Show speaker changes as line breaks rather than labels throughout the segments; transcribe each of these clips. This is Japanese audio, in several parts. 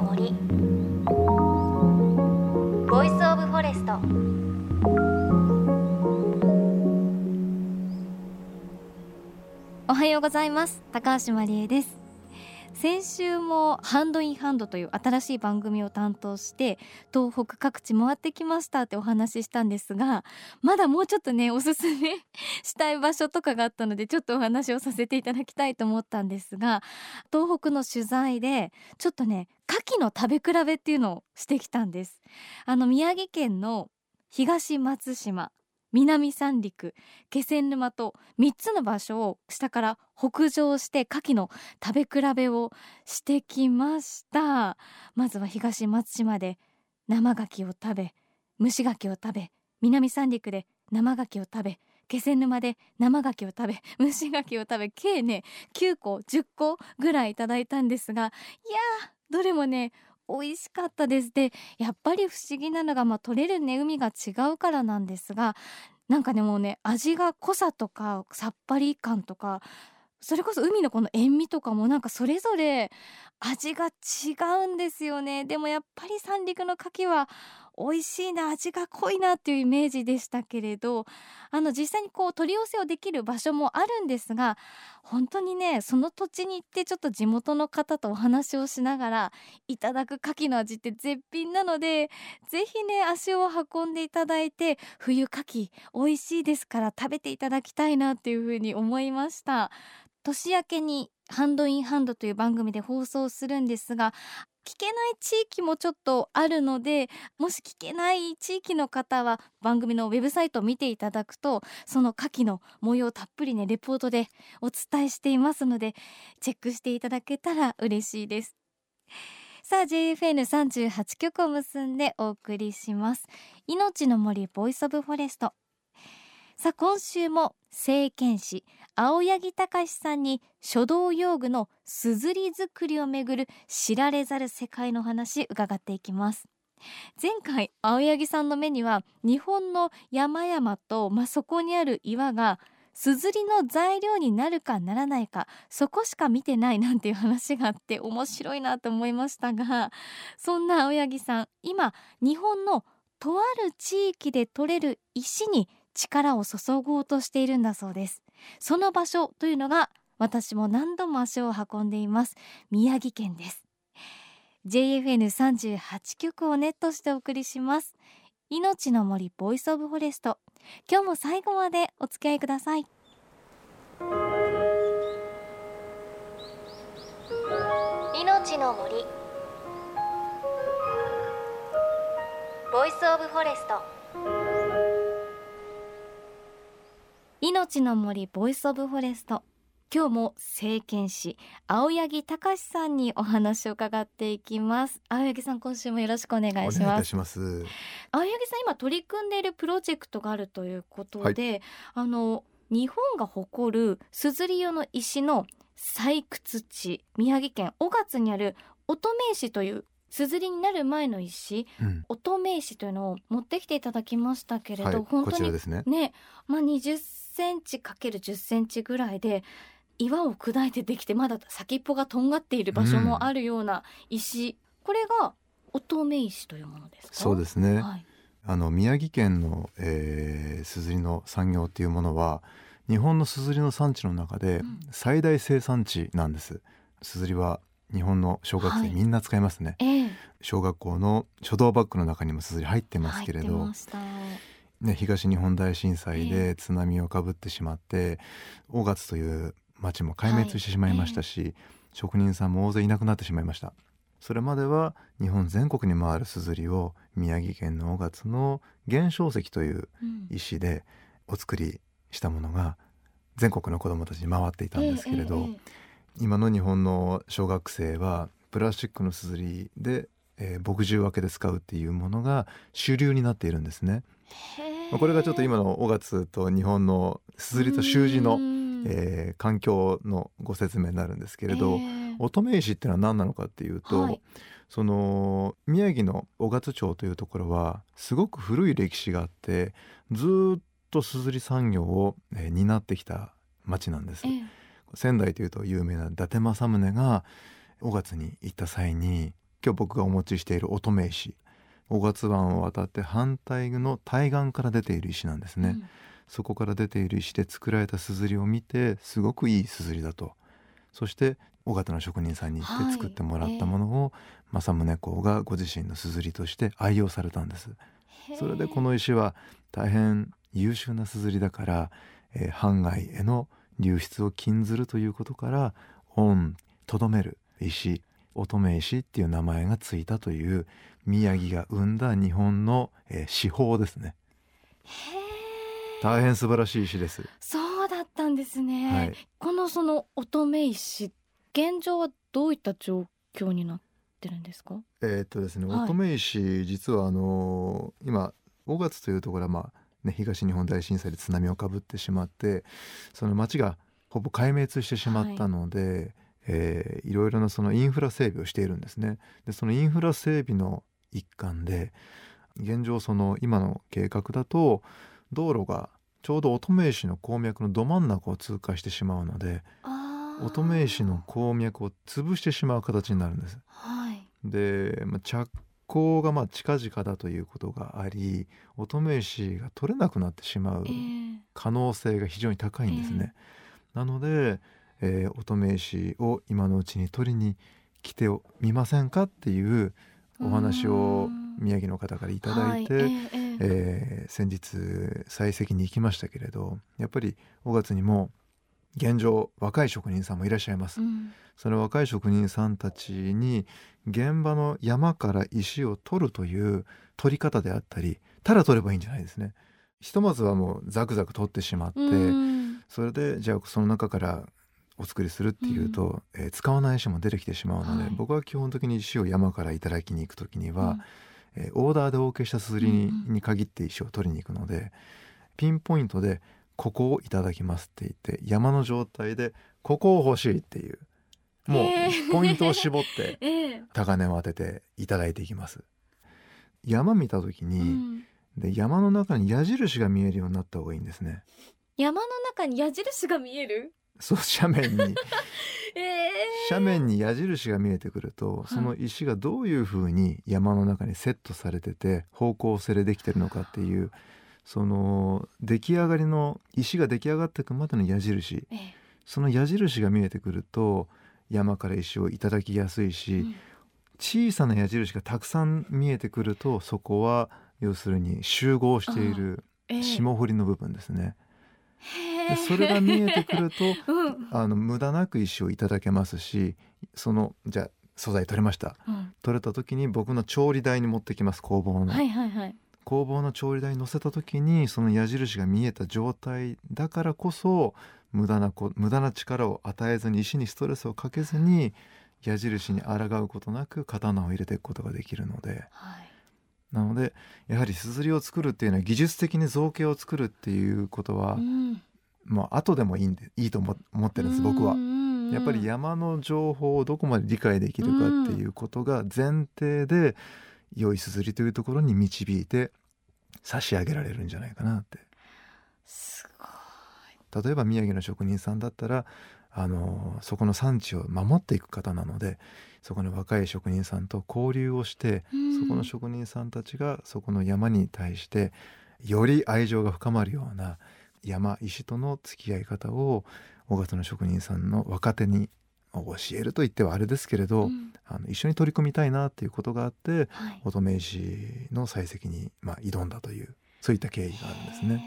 の森。 Voice of Forest おはようございます。高橋真理恵です。先週も Hand in Hand という新しい番組を担当して東北各地回ってきましたってお話ししたんですがまだもうちょっとねおすすめ したい場所とかがあったのでちょっとお話をさせていただきたいと思ったんですが東北の取材でちょっとね牡蠣の食べ比べっていうのをしてきたんです。あの宮城県の東松島。南三陸気仙沼と3つの場所を下から北上して牡蠣の食べ比べをしてきました。まずは東松島で生牡蠣を食べ蒸し牡蠣を食べ南三陸で生牡蠣を食べ気仙沼で生牡蠣を食べ蒸し牡蠣を食べ計ね9個10個ぐらいいただいたんですがいやーどれもね美味しかったです。でやっぱり不思議なのがまあ取れるね海が違うからなんですがなんかねもうね味が濃さとかさっぱり感とかそれこそ海のこの塩味とかもなんかそれぞれ味が違うんですよね。でもやっぱり三陸の牡蠣は美味しいな味が濃いなっていうイメージでしたけれどあの実際にこう取り寄せをできる場所もあるんですが本当にねその土地に行ってちょっと地元の方とお話をしながらいただく牡蠣の味って絶品なのでぜひね足を運んでいただいて冬牡蠣美味しいですから食べていただきたいなっていうふうに思いました。年明けにハンドインハンドという番組で放送するんですが聞けない地域もちょっとあるのでもし聞けない地域の方は番組のウェブサイトを見ていただくとその牡蠣の模様をたっぷりねレポートでお伝えしていますのでチェックしていただけたら嬉しいです。さあ JFN38 曲を結んでお送りします。命の森 Voice of Forest。さあ今週も製硯師青柳貴史さんに書道用具のすずり作りをめぐる知られざる世界の話伺っていきます。前回青柳さんの目には日本の山々と、まあ、そこにある岩がすずりの材料になるかならないかそこしか見てないなんていう話があって面白いなと思いましたがそんな青柳さん今日本のとある地域で採れる石に力を注ごうとしているんだそうです。その場所というのが私も何度も足を運んでいます。宮城県です。JFN38 局をネットしてお送りします。命の森 Voice of Forest。今日も最後までお付き合いください。命の森。 Voice of Forest。命の森 Voice of Forest今日も政権士青柳隆さんにお話を伺っていきます。青柳さん今週もよろしくお願いします。
ます。
青柳さん今取り組んでいるプロジェクトがあるということで、はい、あの日本が誇るすずり用の石の採掘地宮城県小勝にある乙女石というすずりになる前の石、うん、乙女石というのを持ってきていただきましたけれど、はい、本当にねね、まあ、20センチかける10センチぐらいで岩を砕いてできてまだ先っぽがとんがっている場所もあるような石、うん、これが乙女石というものですか？
そうですね、はい、あの宮城県の、えー、すずりの産業っていうものは日本のすずりの産地の中で最大生産地なんです。すずりは日本の小学生みんな使いますね、はいえ。ー、小学校の書道バッグの中にもすずり入ってますけれどね、東日本大震災で津波をかぶってしまって、えー、大勝という町も壊滅してしまいましたし、はい。えー、職人さんも大勢いなくなってしまいました。それまでは日本全国に回るすずりを宮城県の大勝の原小石という石でお作りしたものが全国の子どもたちに回っていたんですけれど、えー今の日本の小学生はプラスチックのすずりで、えー、墨汁分けで使うっていうものが主流になっているんですね。これがちょっと今の5月と日本のすずりと習字の、えー、環境のご説明になるんですけれど、乙女石っていうのは何なのかっていうと、はい、その宮城の雄勝町というところはすごく古い歴史があってずっとすずり産業を、えー、担ってきた町なんです。えー仙台というと有名な伊達政宗が5月に行った際に今日僕がお持ちしている乙女石五月湾を渡って反対の対岸から出ている石なんですね、
うん。
そこから出ている石で作られた硯を見てすごくいい硯だと。そして尾形の職人さんに行っ
はい。
て作ってもらったものを、政宗公がご自身の硯として愛用されたんです。それでこの石は大変優秀な硯だから、えー藩外への流出を禁ずるということから恩とどめる石乙女石っていう名前がついたという宮城が生んだ日本の、えー司法ですね。大変素晴らしい石です。
そうだったんですね、
はい。
このその乙女石現状はどういった状況になってるんですか？
えーっとですね、
はい。
乙女石実はあのー今5月というところはまあね東日本大震災で津波をかぶってしまってその町がほぼ壊滅してしまったので、えーいろいろなそのインフラ整備をしているんですね。でそのインフラ整備の一環で現状その今の計画だと道路がちょうど乙女石の鉱脈のど真ん中を通過してしまうので乙女石の鉱脈を潰してしまう形になるんです。
はい
で、まあ、着工がまあ近々だということがあり乙女石が取れなくなってしまう
えー
可能性が非常に高いんですね。なので、えー乙女石を今のうちに取りに来てみませんかっていうお話を
うん
宮城の方からいただいて、
はいえー
先日採石に行きましたけれどやっぱり5月にも現状若い職人さんもいらっしゃいます
う。ん
その若い職人さんたちに現場の山から石を取るという取り方であったりただ取ればいいんじゃないですね。ひとまずはもうザクザク取ってしまって、
うん
それでじゃあその中からお作りするっていうと、えー使わない石も出てきてしまうので、
はい。
僕は基本的に石を山からいただきに行く時には、
うん。
えーオーダーでお受けした硯に,、
うんうん。
に限って石を取りに行くのでピンポイントで「ここをいただきます」って言って山の状態で「ここを欲しい」っていうもうポイントを絞って
ええ。
高値を当てていただいていきます。山見た時
う
に、
ん。
で山の中に矢印が見えるようになった方がいいんですね。
山の中に矢印が見える？
そう斜面に。
ええ
斜面に矢印が見えてくると、
い。
その石がどういうふうに山の中にセットされてて方向性でできてるのかっていうその出来上がりの石が出来上がっていくまでの矢印。
ええ。
その矢印が見えてくると山から石をいただきやすいし、
うん。
小さな矢印がたくさん見えてくるとそこは要するに集合している
ええ。
霜降りの部分ですね。で
へえ
それが見えてくると
うん。
あの無駄なく石をいただけますしそのじゃあ素材取れました。
うん。
取れた時に僕の調理台に持ってきます工房の、
はいはいはい。
工房の調理台に乗せた時にその矢印が見えた状態だからこそ無駄なこ無駄な力を与えずに石にストレスをかけずに矢印に抗うことなく刀を入れていくことができるので。
はい。
なのでやはり硯を作るっていうのは技術的に造形を作るっていうことは、
うん
まあ後でもいいんでいいと思思ってるんです僕は。やっぱり山の情報をどこまで理解できるかっていうことが前提で良い硯というところに導いて差し上げられるんじゃないかなって。
すご
例えば宮城の職人さんだったらあのそこの産地を守っていく方なのでそこの若い職人さんと交流をして
いうん。
そこの職人さんたちがそこの山に対してより愛情が深まるような山石との付き合い方を尾形の職人さんの若手に教えると言ってはあれですけれど、
うん
あの一緒に取り組みたいなっていうことがあって
はい
乙女石の採石に、まあ、挑んだというそういった経緯があるんですね。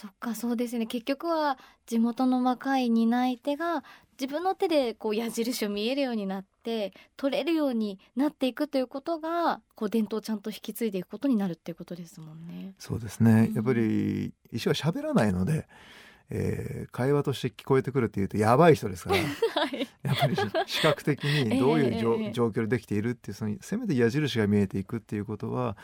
そっかそうですね。結局は地元の若い担い手が自分の手でこう矢印を見えるようになって取れるようになっていくということがこう伝統をちゃんと引き継いでいくことになるっていうことですもんね。
そうですね。
うん。
やっぱり石は喋らないので、えー会話として聞こえてくるっていうとやばい人ですから
はい、
やっぱりし視覚的にどういう状,、
ええええ。
状況でできているっていうそのせめて矢印が見えていくっていうことは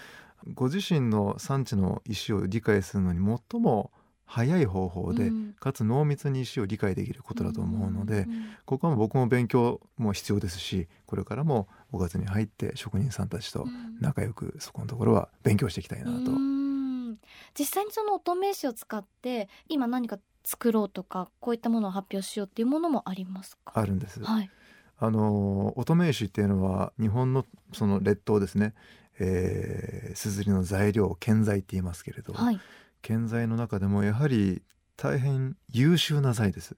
ご自身の産地の石を理解するのに最も早い方法で、
うん。
かつ濃密に石を理解できることだと思うので、
んん
ここは僕も勉強も必要ですしこれからも5月に入って職人さんたちと
うん。
仲良くそこのところは勉強していきたいなと。
うん。実際にその乙女石を使って今何か作ろうとかこういったものを発表しようっていうものもありますか？
あるんです。
はい、
あの乙女石っていうのは日本のその列島ですね。えー、硯の材料建材って言いますけれど、はい、建材の中でもやはり大変優秀な材です。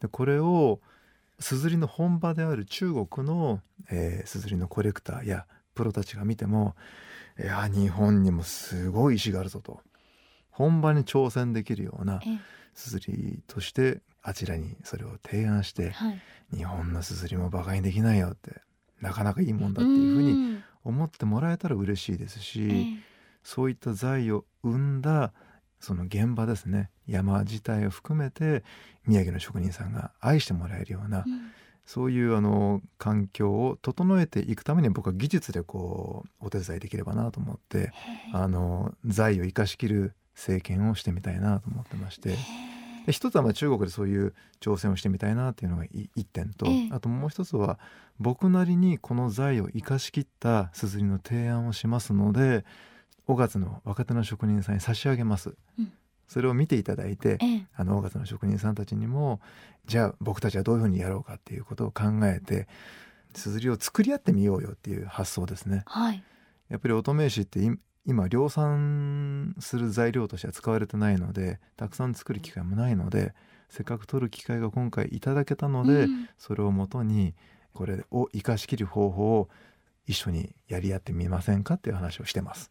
でこれを硯の本場である中国の硯、えー、のコレクターやプロたちが見てもいや日本にもすごい石があるぞと。本場に挑戦できるような硯としてあちらにそれを提案して、はい、日本の硯もバカにできないよってなかなかいいもんだっていうふうに思ってもらえたら嬉しいですし、えー、そういった財を生んだその現場ですね。山自体を含めて宮城の職人さんが愛してもらえるような、うん、そういうあの環境を整えていくために僕は技術でこうお手伝いできればなと思ってあの財を生かしきる政権をしてみたいなと思ってまして。で一つはまあ中国でそういう挑戦をしてみたいなっていうのが一点と、ええ、あともう一つは僕なりにこの財を生かしきったすずりの提案をしますので5月の若手の職人さんに差し上げます。うんそれを見ていただいて、ええ、あの5月の職人さんたちにもじゃあ僕たちはどういうふうにやろうかっていうことを考えてすずりを作り合ってみようよっていう発想ですね。はい、やっぱり乙女石って今量産する材料としては使われてないのでたくさん作る機会もないのでせっかく取る機会が今回いただけたので、うん、それをもとにこれを生かしきる方法を一緒にやり合ってみませんかっていう話をしてます。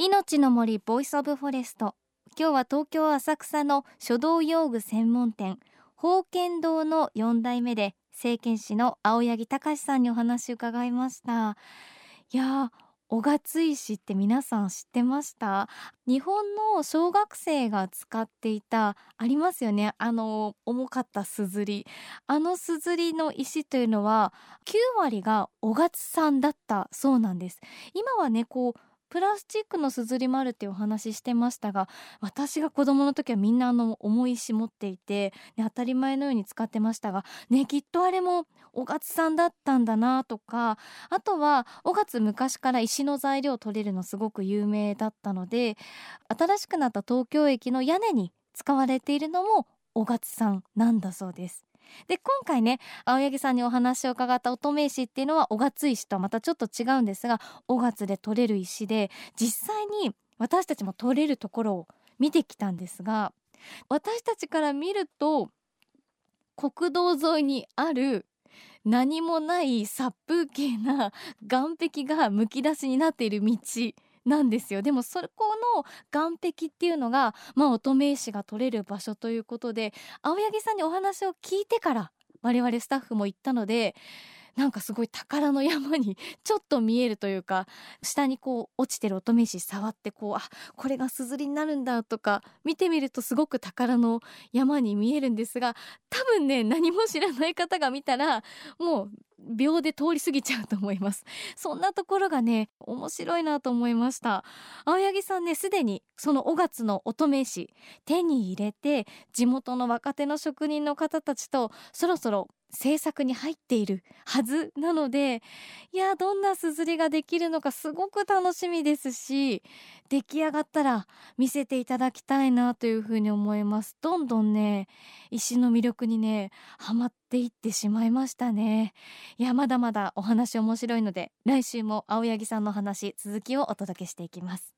命の森 Voice of Forest 今日は東京浅草の書道用具専門店宝剣堂の4代目で政権師の青柳隆さんにお話伺いました。いや小勝石って皆さん知ってました？日本の小学生が使っていたありますよね。あの重かったすずり。あのすずりの石というのは9割が小勝産だったそうなんです。今はねこうプラスチックのすずりもあるってお話ししてましたが私が子供の時はみんなあの重い石持っていて、ね、当たり前のように使ってましたがねきっとあれも小勝さんだったんだなとかあとは小勝昔から石の材料を取れるのすごく有名だったので新しくなった東京駅の屋根に使われているのも小勝さんなんだそうです。で今回ね青柳さんにお話を伺った乙女石っていうのは小勝石とはまたちょっと違うんですが小勝で取れる石で実際に私たちも取れるところを見てきたんですが私たちから見ると国道沿いにある何もない殺風景な岸壁がむき出しになっている道なんですよ。でもそこの岸壁っていうのがまあ乙女石が取れる場所ということで青柳さんにお話を聞いてから我々スタッフも行ったのでなんかすごい宝の山に ちょっと見えるというか下にこう落ちてる乙女石触ってこうあこれがすずりになるんだとか見てみるとすごく宝の山に見えるんですが多分ね何も知らない方が見たらもう秒で通り過ぎちゃうと思います。そんなところがね面白いなと思いました。青柳さんねすでにその5月の乙女石手に入れて地元の若手の職人の方たちとそろそろ制作に入っているはずなのでいやどんなすずりができるのかすごく楽しみですし出来上がったら見せていただきたいなというふうに思います。どんどんね石の魅力にねハマっていってしまいましたね。いやまだまだお話面白いので来週も青柳さんの話続きをお届けしていきます。